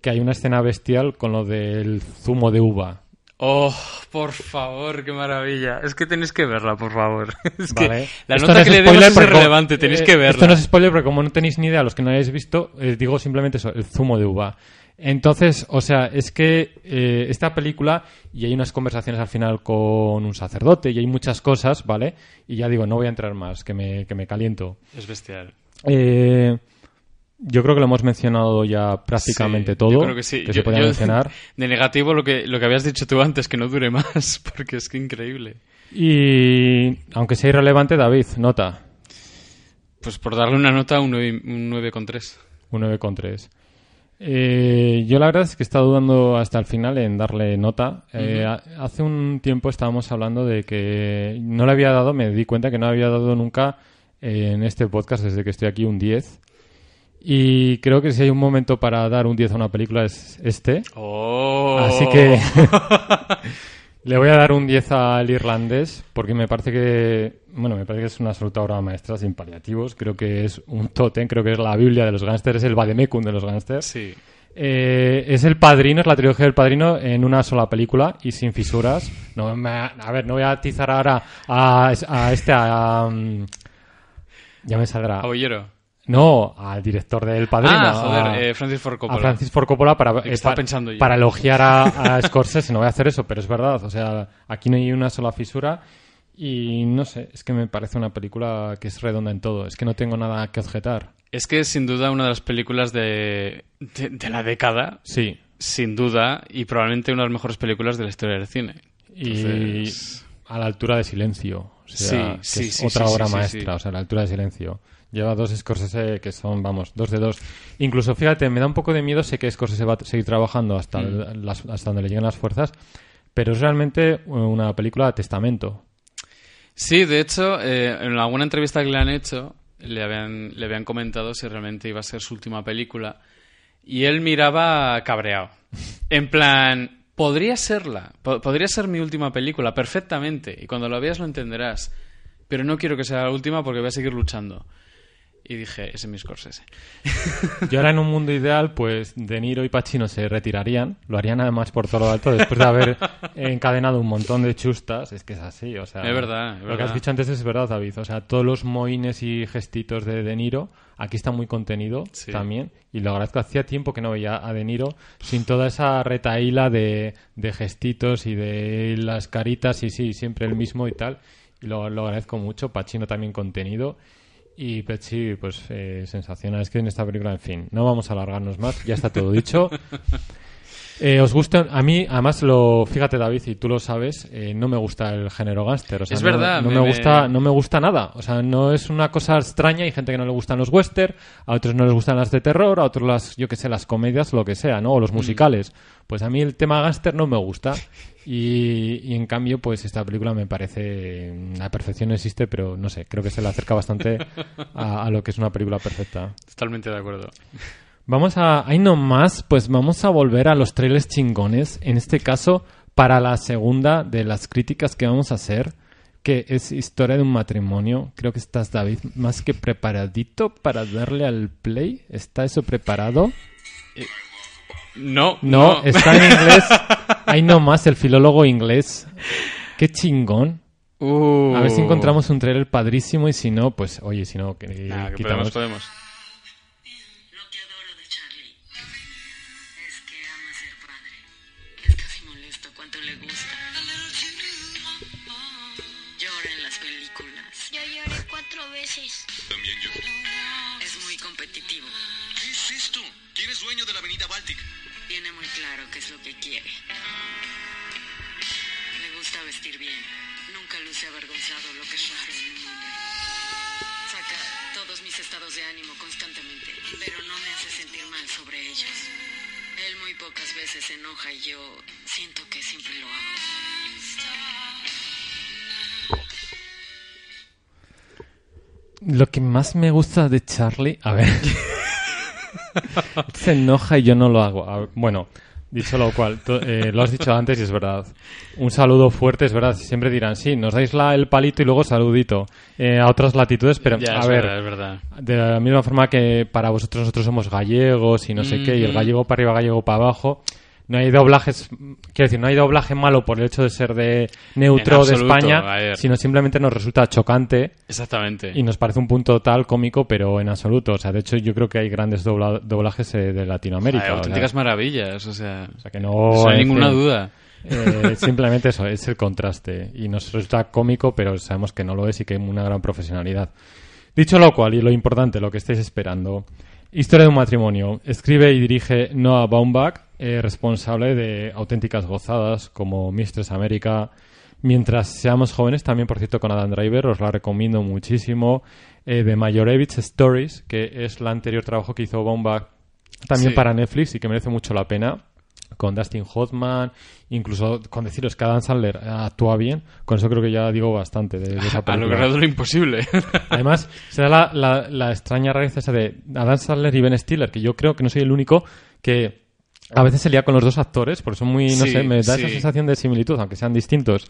que hay una escena bestial con lo del zumo de uva. Oh, por favor, qué maravilla. Es que tenéis que verla, por favor. Es ¿vale? que la Esto nota no que es le demos es irrelevante, tenéis eh, que verla. Esto no es spoiler porque como no tenéis ni idea, los que no hayáis visto, eh, digo simplemente eso, el zumo de uva. Entonces, o sea, es que eh, esta película, y hay unas conversaciones al final con un sacerdote, y hay muchas cosas, ¿vale? Y ya digo, no voy a entrar más, que me, que me caliento. Es bestial. Eh, yo creo que lo hemos mencionado ya prácticamente Sí, todo Yo creo que sí. Yo- podía yo- mencionar. De negativo lo que, lo que habías dicho tú antes, que no dure más, porque es que increíble. Y aunque sea irrelevante, David, nota. Pues por darle una nota, un 9 un 9,3. Un 9,3. Eh, yo la verdad es que he estado dudando hasta el final en darle nota. Eh, ha- Hace un tiempo estábamos hablando de que no le había dado, me di cuenta que no había dado nunca eh, en este podcast desde que estoy aquí un 10. Y creo que si hay un momento para dar un 10 a una película es este. Oh. Así que le voy a dar un 10 al irlandés porque me parece que, bueno, me parece que es una absoluta obra maestra sin paliativos. Creo que es un tótem, creo que es la Biblia de los gángsters, es el Vademecum de los gángsters. Sí. Eh, es el padrino, es la trilogía del padrino en una sola película y sin fisuras. No me- a ver, no voy a atizar ahora a, a este, a, um, ya me saldrá. Abollero. No, al director del padrino. Ah, joder, a- eh, Francis Ford Coppola. a Francis Ford Coppola para, eh, pa- pensando para elogiar a, a Scorsese. No voy a hacer eso, pero es verdad. O sea, aquí no hay una sola fisura. Y no sé, es que me parece una película que es redonda en todo. Es que no tengo nada que objetar. Es que es sin duda una de las películas de, de, de la década, Sí. sin duda, y probablemente una de las mejores películas de la historia del cine. Y Entonces- a la altura de silencio. O sea, que Sí, sí, es sí, otra obra maestra. O sea, a la altura de silencio. Lleva dos Scorsese que son, vamos, dos de dos. Incluso, fíjate, me da un poco de miedo. Sé que Scorsese va a seguir trabajando hasta, Mm. las- hasta donde le lleguen las fuerzas. Pero es realmente una película de testamento. Sí, de hecho, eh, en alguna entrevista que le han hecho, le habían, le habían comentado si realmente iba a ser su última película. Y él miraba cabreado. En plan, podría serla. po- podría ser mi última película, perfectamente. Y cuando la veas lo entenderás. Pero no quiero que sea la última porque voy a seguir luchando. Y dije, ese es mi Scorsese. Y ahora en un mundo ideal, pues De Niro y Pacino se retirarían, lo harían además por todo lo alto después de haber encadenado un montón de chustas. Es que es así, o sea. Es verdad, es Lo que has dicho antes es verdad, David. O sea, todos los moines y gestitos de De Niro aquí está muy contenido Sí. también. Y lo agradezco. Hacía tiempo que no veía a De Niro sin toda esa retaíla de, de gestitos y de las caritas y sí, siempre el mismo y tal. Y lo, lo agradezco mucho. Pacino también contenido. Y Pecci, pues eh, sensacional. Es que en esta película, en fin, no vamos a alargarnos más, ya está todo dicho. Eh, ¿Os gusta? A mí, además, lo fíjate, David, y tú lo sabes, eh, no me gusta el género gángster. O sea, Es no- verdad, No, me- gusta, no me gusta nada. O sea, no es una cosa extraña. Hay gente que no le gustan los western, a otros no les gustan las de terror, a otros las, yo qué sé, las comedias, lo que sea, ¿no? O Mm. los musicales. Pues a mí el tema gángster no me gusta. Y, y en cambio, pues esta película me parece. La perfección no existe, pero no sé, creo que se le acerca bastante a, a lo que es una película perfecta. Totalmente de acuerdo. Vamos a. Ahí nomás, pues vamos a volver a los trailers chingones. En este caso, para la segunda de las críticas que vamos a hacer, que es historia de un matrimonio. Creo que estás, David, más que preparadito para darle al play. ¿Está eso preparado? No, No, está en inglés. Ahí nomás, el filólogo inglés. Qué chingón. Uh. A ver si encontramos un trailer padrísimo y si no, pues, oye, si no, que, Nah, que quitamos. podemos, podemos. Avergonzado, lo que es raro en un hombre. Saca todos mis estados de ánimo constantemente, pero no me hace sentir mal sobre ellos. Él muy pocas veces se enoja y yo siento que siempre lo hago. Lo que más me gusta de Charlie, a ver, se enoja y yo no lo hago. Ver, bueno, dicho lo cual, eh, lo has dicho antes y es verdad. Un saludo fuerte, es verdad. Siempre dirán, sí, nos dais la, el palito y luego saludito eh, a otras latitudes, pero Ya, a ver, verdad, es verdad. de la misma forma que para vosotros nosotros somos gallegos y no sé qué, y el Ujú. gallego para arriba, gallego para abajo. No hay doblajes, quiero decir, no hay doblaje malo por el hecho de ser de neutro de España, sino simplemente nos resulta chocante Exactamente. y nos parece un punto tal cómico, pero en absoluto. O sea, de hecho, yo creo que hay grandes dobla- doblajes eh, de Latinoamérica. Hay o sea, auténticas maravillas, o sea, o sea, que no. en ninguna duda. eh, simplemente eso, es el contraste. Y nos resulta cómico, pero sabemos que no lo es y que hay una gran profesionalidad. Dicho lo cual, y lo importante, lo que estáis esperando. Historia de un matrimonio. Escribe y dirige Noah Baumbach, eh, responsable de auténticas gozadas como Mistress América. Mientras seamos jóvenes, también por cierto con Adam Driver, os la recomiendo muchísimo. Eh, de Majorevich Stories, que es el anterior trabajo que hizo Baumbach también Sí. para Netflix y que merece mucho la pena. Con Dustin Hoffman, incluso con deciros que Adam Sandler actúa bien, con eso creo que ya digo bastante de, de esa Ha película. logrado lo imposible. Además, se da la, la, la extraña rareza esa de Adam Sandler y Ben Stiller, que yo creo que no soy el único que a veces se lía con los dos actores, porque son muy, no Sí, sé, me da esa sensación de similitud, aunque sean distintos.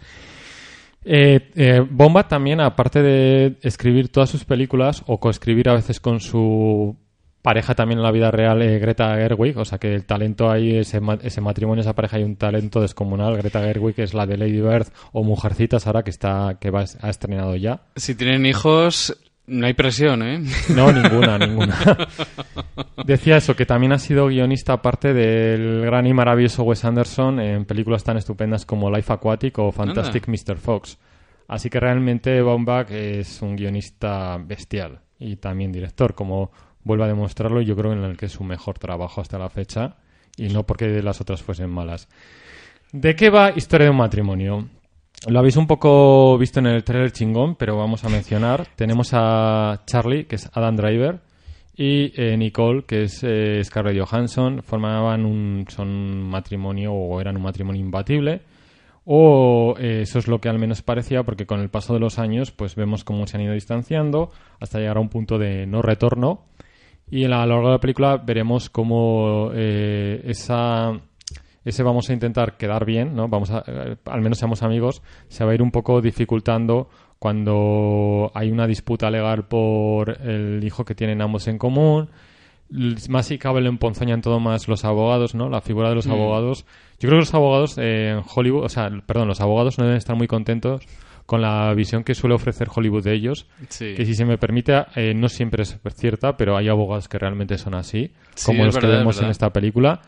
Eh, eh, Bomba también, aparte de escribir todas sus películas o coescribir a veces con su pareja también en la vida real, eh, Greta Gerwig, o sea que el talento ahí, ese, ese matrimonio, esa pareja hay un talento descomunal. Greta Gerwig es la de Lady Bird o Mujercitas ahora que está que va, ha estrenado ya. si tienen hijos, no hay presión, ¿eh? No, ninguna, ninguna. Decía eso, que también ha sido guionista aparte del gran y maravilloso Wes Anderson en películas tan estupendas como Life Aquatic o Fantastic Mr. Fox. Así que realmente Baumbach es un guionista bestial y también director, como vuelve a demostrarlo, y yo creo en el que es su mejor trabajo hasta la fecha, y no porque las otras fuesen malas. ¿De qué va Historia de un matrimonio? Lo habéis un poco visto en el trailer chingón, pero vamos a mencionar. Tenemos a Charlie, que es Adam Driver, y eh, Nicole, que es eh, Scarlett Johansson. Formaban un, son matrimonio o eran un matrimonio imbatible. O eh, eso es lo que al menos parecía, porque con el paso de los años, pues vemos cómo se han ido distanciando hasta llegar a un punto de no retorno. Y a lo largo de la película veremos cómo esa ese vamos a intentar quedar bien, ¿no? Vamos a, eh, al menos seamos amigos, se va a ir un poco dificultando cuando hay una disputa legal por el hijo que tienen ambos en común. Más si cabe le emponzoñan todo más los abogados, ¿no? La figura de los Mm. abogados. Yo creo que los abogados eh, en Hollywood, o sea, perdón, los abogados no deben estar muy contentos con la visión que suele ofrecer Hollywood de ellos, Sí. que si se me permite, eh, no siempre es cierta, pero hay abogados que realmente son así, Sí, como los que verdad, vemos en esta película,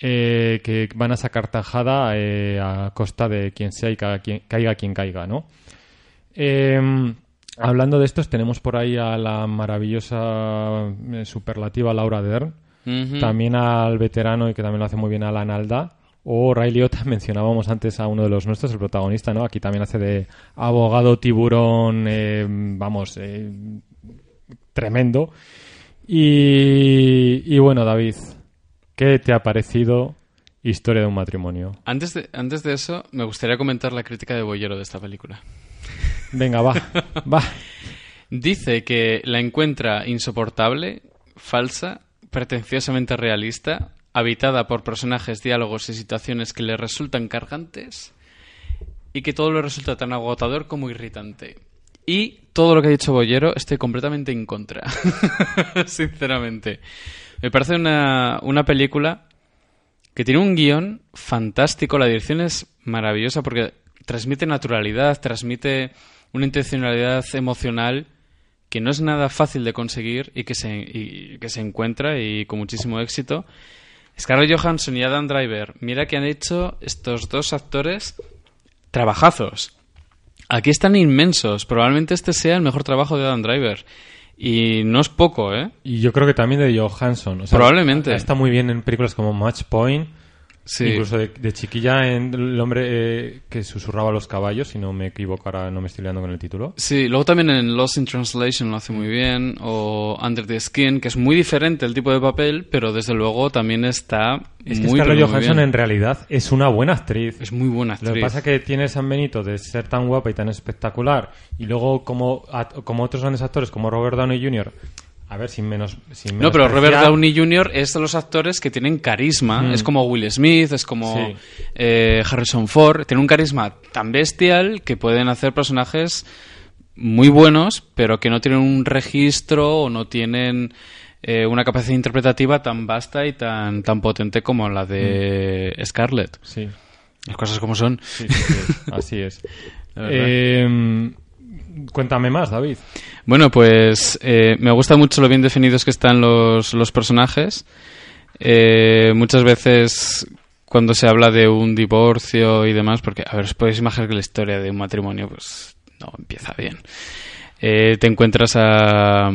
eh, que van a sacar tajada eh, a costa de quien sea y ca- quien- caiga quien caiga, ¿no? Eh, hablando de estos, tenemos por ahí a la maravillosa eh, superlativa Laura Dern, también al veterano y que también lo hace muy bien Alan Alda. O Ray Liotta, mencionábamos antes a uno de los nuestros, el protagonista, ¿no? Aquí también hace de abogado tiburón, eh, vamos, eh, tremendo. Y, y bueno, David, ¿qué te ha parecido Historia de un matrimonio? Antes de, antes de eso, me gustaría comentar la crítica de Boyero de esta película. Venga, va, va. Dice que la encuentra insoportable, falsa, pretenciosamente realista, habitada por personajes, diálogos y situaciones que le resultan cargantes y que todo le resulta tan agotador como irritante. Y todo lo que ha dicho Boyero estoy completamente en contra. Sinceramente. Me parece una, una película que tiene un guion fantástico, la dirección es maravillosa porque transmite naturalidad, transmite una intencionalidad emocional que no es nada fácil de conseguir y que se, y que se encuentra y con muchísimo éxito. Scarlett Johansson y Adam Driver, mira que han hecho estos dos actores trabajazos. Aquí están inmensos. Probablemente este sea el mejor trabajo de Adam Driver. Y no es poco, ¿eh? Y yo creo que también de Johansson. o sea, Probablemente. Está muy bien en películas como Match Point. Sí. Incluso de, de chiquilla en el hombre eh, que susurraba a los caballos, si no me equivoco, ahora no me estoy liando con el título. Sí, luego también en Lost in Translation lo hace muy bien, o Under the Skin, que es muy diferente el tipo de papel, pero desde luego también está Es que muy, Scarlett Johansson en realidad es una buena actriz. Es muy buena actriz. Lo que pasa es que tiene San Benito de ser tan guapa y tan espectacular y luego como, como otros grandes actores como Robert Downey Jr., a ver, sin menos... Sin No, pero Robert Downey Jr. es de los actores que tienen carisma. Es como Will Smith, es como Sí. eh, Harrison Ford. Tiene un carisma tan bestial que pueden hacer personajes muy buenos, pero que no tienen un registro o no tienen eh, una capacidad interpretativa tan vasta y tan, tan potente como la de Scarlett. Sí, Las cosas como son. sí, sí, sí, así es. La cuéntame más, David. Bueno, pues eh, me gusta mucho lo bien definidos que están los, los personajes. Eh, muchas veces cuando se habla de un divorcio y demás, porque, a ver, os podéis imaginar que la historia de un matrimonio, pues, no empieza bien. Eh, te encuentras a...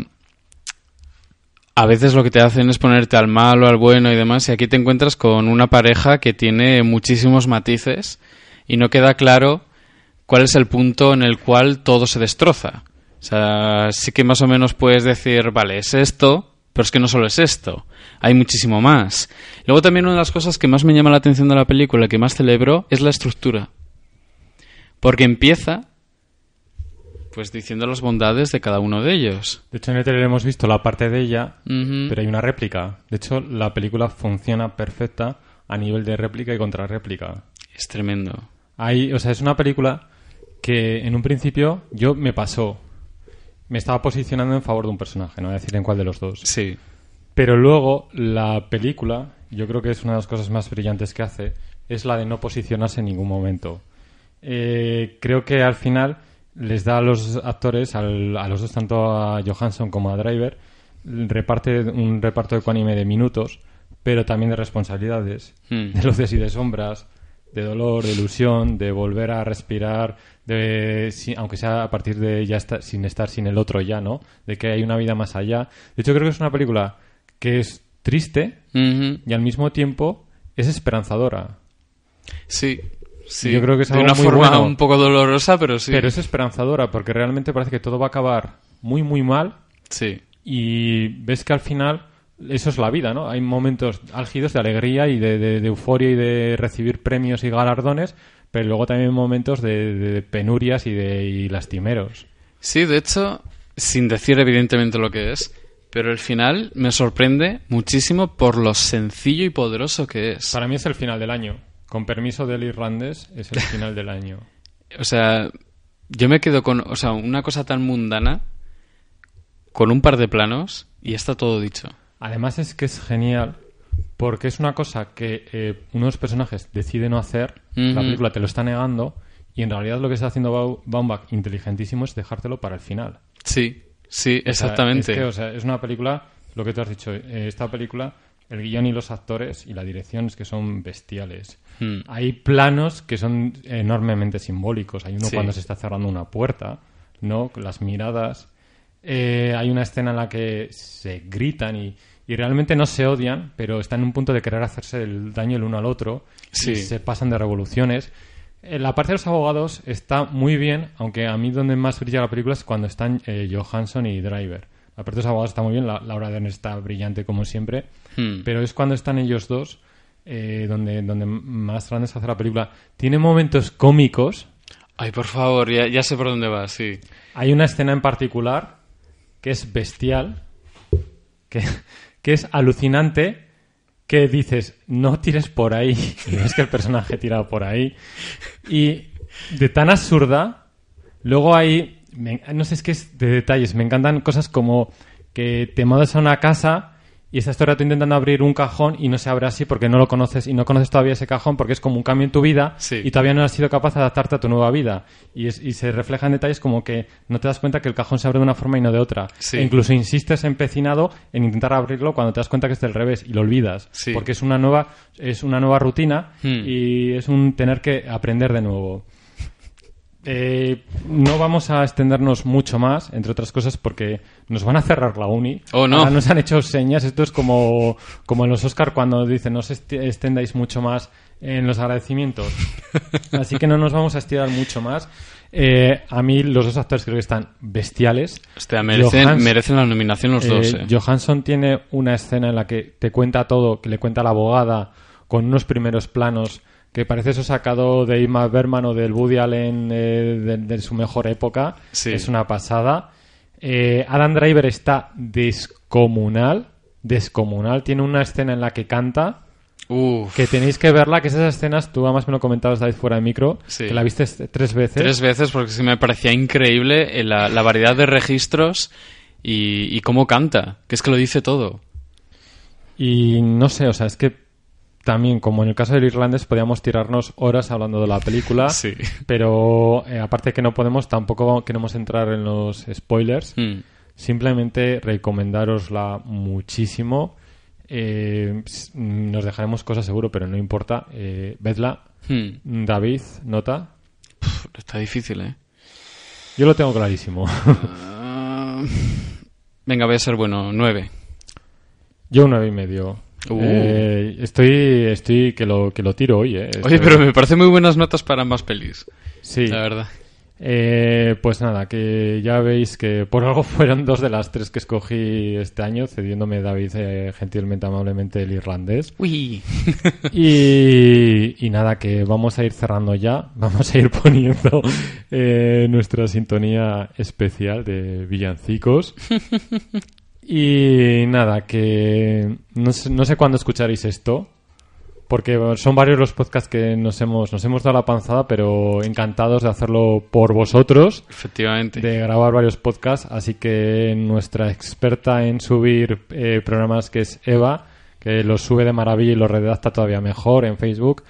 A veces lo que te hacen es ponerte al malo, al bueno y demás, y aquí te encuentras con una pareja que tiene muchísimos matices y no queda claro cuál es el punto en el cual todo se destroza. O sea, sí que más o menos puedes decir, vale, es esto, pero es que no solo es esto, hay muchísimo más. Luego también una de las cosas que más me llama la atención de la película, que más celebro, es la estructura. Porque empieza, pues diciendo las bondades de cada uno de ellos. De hecho, en el trailer hemos visto la parte de ella, pero hay una réplica. De hecho, la película funciona perfecta a nivel de réplica y contrarréplica. Es tremendo. Hay, o sea, es una película que en un principio yo me pasó. Me estaba posicionando en favor de un personaje, no voy a decir en cuál de los dos. Sí. Pero luego la película, yo creo que es una de las cosas más brillantes que hace, es la de no posicionarse en ningún momento. Eh, creo que al final les da a los actores, al- a los dos, tanto a Johansson como a Driver, reparte un reparto ecuánime de minutos, pero también de responsabilidades, Hmm. de luces y de sombras, de dolor, de ilusión, de volver a respirar, de si- aunque sea a partir de ya estar, sin estar sin el otro ya, ¿no? De que hay una vida más allá. De hecho, creo que es una película que es triste y al mismo tiempo es esperanzadora. Sí. Sí. Yo creo que es de una muy forma bueno. un poco dolorosa, pero sí. Pero es esperanzadora porque realmente parece que todo va a acabar muy, muy mal Sí. y ves que al final eso es la vida, ¿no? Hay momentos álgidos de alegría y de, de- de euforia y de recibir premios y galardones, pero luego también momentos de, de penurias y de y lastimeros. Sí, de hecho, sin decir evidentemente lo que es, pero el final me sorprende muchísimo por lo sencillo y poderoso que es. Para mí es el final del año. Con permiso del irlandés, es el final del año. O sea, Yo me quedo con, o sea, una cosa tan mundana, con un par de planos, y está todo dicho. Además es que es genial porque es una cosa que eh, uno de los personajes decide no hacer, la película te lo está negando y en realidad lo que está haciendo Bau- Baumbach inteligentísimo es dejártelo para el final. Sí, sí, O sea, exactamente. es que, o sea, es una película, lo que tú has dicho, eh, esta película, el guion y los actores y la dirección es que son bestiales. Hmm. Hay planos que son enormemente simbólicos. Hay uno Sí. cuando se está cerrando una puerta, ¿no? Con Las miradas. Eh, hay una escena en la que se gritan y, y realmente no se odian, pero están en un punto de querer hacerse el daño el uno al otro. Sí. Y se pasan de revoluciones. La parte de los abogados está muy bien, aunque a mí donde más brilla la película es cuando están eh, Johansson y Driver. La parte de los abogados está muy bien, la, Laura Dern está brillante como siempre, Hmm. pero es cuando están ellos dos eh, donde, donde más grande se hace la película. Tiene momentos cómicos. Ay, por favor, ya, ya sé por dónde vas, sí. Hay una escena en particular que es bestial, que, que es alucinante, que dices, no tires por ahí. Y ves que el personaje tira por ahí. Y de tan absurda, luego hay, me- no sé, es que es de detalles, me encantan cosas como que te mudas a una casa y estás todo el rato intentando abrir un cajón y no se abre así porque no lo conoces y no conoces todavía ese cajón porque es como un cambio en tu vida Sí. y todavía no has sido capaz de adaptarte a tu nueva vida. Y, es- y se refleja en detalles como que no te das cuenta que el cajón se abre de una forma y no de otra. Sí. E incluso insistes empecinado en intentar abrirlo cuando te das cuenta que es del revés y lo olvidas. Sí. Porque es una nueva, es una nueva rutina Hmm. y es un tener que aprender de nuevo. Eh, no vamos a extendernos mucho más, entre otras cosas, porque nos van a cerrar la uni. Oh, no. Ahora nos han hecho señas. Esto es como, como en los Oscar cuando dicen no os extendáis mucho más en los agradecimientos. Así que no nos vamos a estirar mucho más. Eh, a mí los dos actores creo que están bestiales. Hostia, merecen, Johans- merecen la nominación los dos, eh, eh. Johansson tiene una escena en la que te cuenta todo, que le cuenta a la abogada con unos primeros planos que parece eso sacado de Ingmar Bergman o del Woody Allen eh, de, de su mejor época. Sí. Es una pasada. Eh, Adam Driver está descomunal, descomunal. Tiene una escena en la que canta Uf, que tenéis que verla, que esas escenas, tú además me lo comentabas David fuera de micro, Sí. que la viste tres veces. tres veces porque sí me parecía increíble eh, la, la variedad de registros y, y cómo canta, que es que lo dice todo. Y no sé, o sea, es que también, como en el caso del irlandés, podíamos tirarnos horas hablando de la película. Sí. Pero eh, aparte que no podemos, tampoco queremos entrar en los spoilers. Mm. Simplemente recomendárosla muchísimo. Eh, nos dejaremos cosas seguro, pero no importa. Eh, vedla. Mm. David, nota. Está difícil, ¿eh? Yo lo tengo clarísimo. Ah, venga, voy a ser bueno, nueve. Yo nueve y medio. Uh. Eh, estoy, estoy que lo, que lo tiro hoy, eh. Oye, pero me parecen muy buenas notas para ambas pelis, Sí. la verdad. Eh, pues nada, que ya veis que por algo fueron dos de las tres que escogí este año, cediéndome David eh, gentilmente, amablemente el irlandés. Uy. Y, y nada, que vamos a ir cerrando ya, vamos a ir poniendo eh, nuestra sintonía especial de villancicos. Y nada, que no sé, no sé cuándo escucharéis esto, porque son varios los podcasts que nos hemos, nos hemos dado la panzada, pero encantados de hacerlo por vosotros, Efectivamente. de grabar varios podcasts, así que nuestra experta en subir eh, programas, que es Eva, que los sube de maravilla y los redacta todavía mejor en Facebook,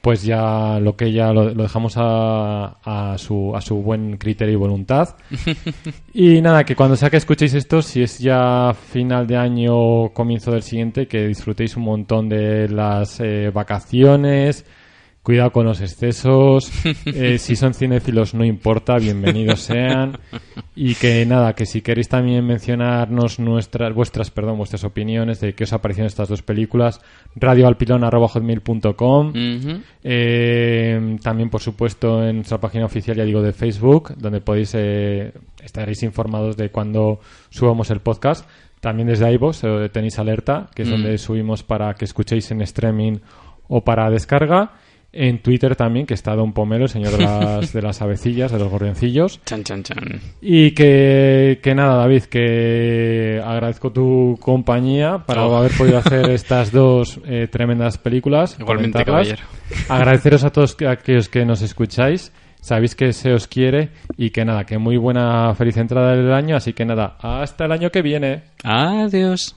pues ya lo que ya lo, lo dejamos a, a, su, a su buen criterio y voluntad. y nada, que cuando sea que escuchéis esto, si es ya final de año o comienzo del siguiente, que disfrutéis un montón de las eh, vacaciones. Cuidado con los excesos. eh, si son cinéfilos, no importa, bienvenidos sean. Y que nada, que si queréis también mencionarnos nuestras, vuestras, perdón, vuestras opiniones de qué os ha parecido estas dos películas, radioalpilon.com. Ujú. Eh, también, por supuesto, en nuestra página oficial, ya digo, de Facebook, donde podéis eh, estaréis informados de cuando subamos el podcast. También desde iVoox eh, tenéis alerta, que es Mm. donde subimos para que escuchéis en streaming o para descarga. En Twitter también, que está Don Pomelo, el señor de las, de las avecillas, de los gorrioncillos. Chan, chan, chan. Y que, que nada, David, que agradezco tu compañía para Oh. haber podido hacer estas dos eh, tremendas películas. Igualmente, caballero. Agradeceros a todos que- aquellos que nos escucháis. sabéis que se os quiere y que nada, que muy buena feliz entrada del año, así que nada, hasta el año que viene. Adiós.